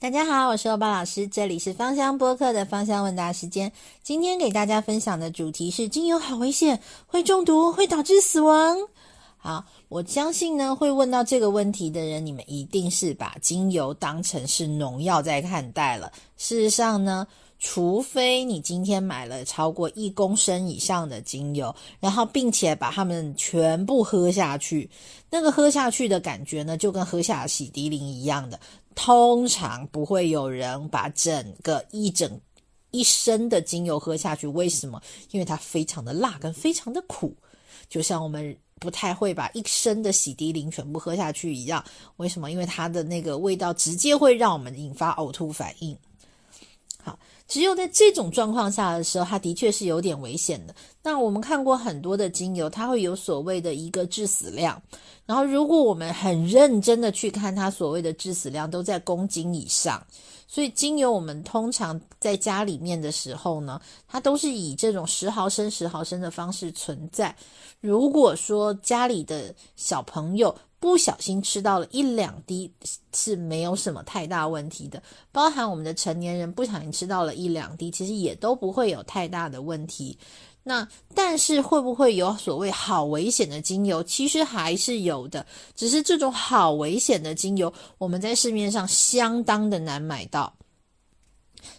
大家好，我是欧巴老师，这里是芳香播客的芳香问答时间。今天给大家分享的主题是：精油好危险，会中毒，会导致死亡。好，我相信呢，会问到这个问题的人，你们一定是把精油当成是农药在看待了。事实上呢，除非你今天买了超过一公升以上的精油，然后并且把它们全部喝下去，那个喝下去的感觉呢，就跟喝下洗涤灵一样的。通常不会有人把整个一整一升的精油喝下去，为什么？因为它非常的辣跟非常的苦，就像我们不太会把一升的洗涤灵全部喝下去一样。为什么？因为它的那个味道直接会让我们引发呕吐反应。只有在这种状况下的时候，它的确是有点危险的。那我们看过很多的精油，它会有所谓的一个致死量。然后，如果我们很认真的去看它所谓的致死量，都在公斤以上。所以，精油我们通常在家里面的时候呢，它都是以这种十毫升、十毫升的方式存在。如果说家里的小朋友不小心吃到了一两滴，是没有什么太大问题的。包含我们的成年人不小心吃到了一两滴，其实也都不会有太大的问题。那但是会不会有所谓好危险的精油？其实还是有的，只是这种好危险的精油，我们在市面上相当的难买到。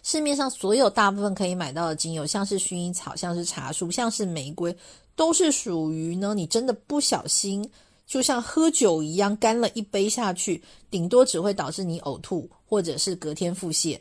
市面上所有大部分可以买到的精油，像是薰衣草，像是茶树，像是玫瑰，都是属于呢，你真的不小心，就像喝酒一样，干了一杯下去，顶多只会导致你呕吐，或者是隔天腹泻。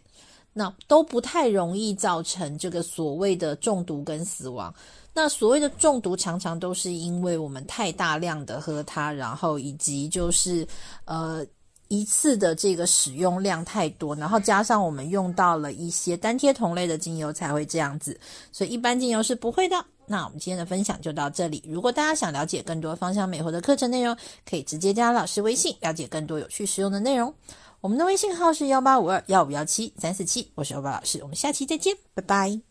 那都不太容易造成这个所谓的中毒跟死亡。那所谓的中毒，常常都是因为我们太大量的喝它，然后以及就是呃一次的这个使用量太多，然后加上我们用到了一些单贴同类的精油才会这样子。所以一般精油是不会的。那我们今天的分享就到这里。如果大家想了解更多芳香美活的课程内容，可以直接加老师微信，了解更多有趣实用的内容。我们的微信号是幺八五二幺五幺七三四七，我是欧巴老师，我们下期再见，拜拜。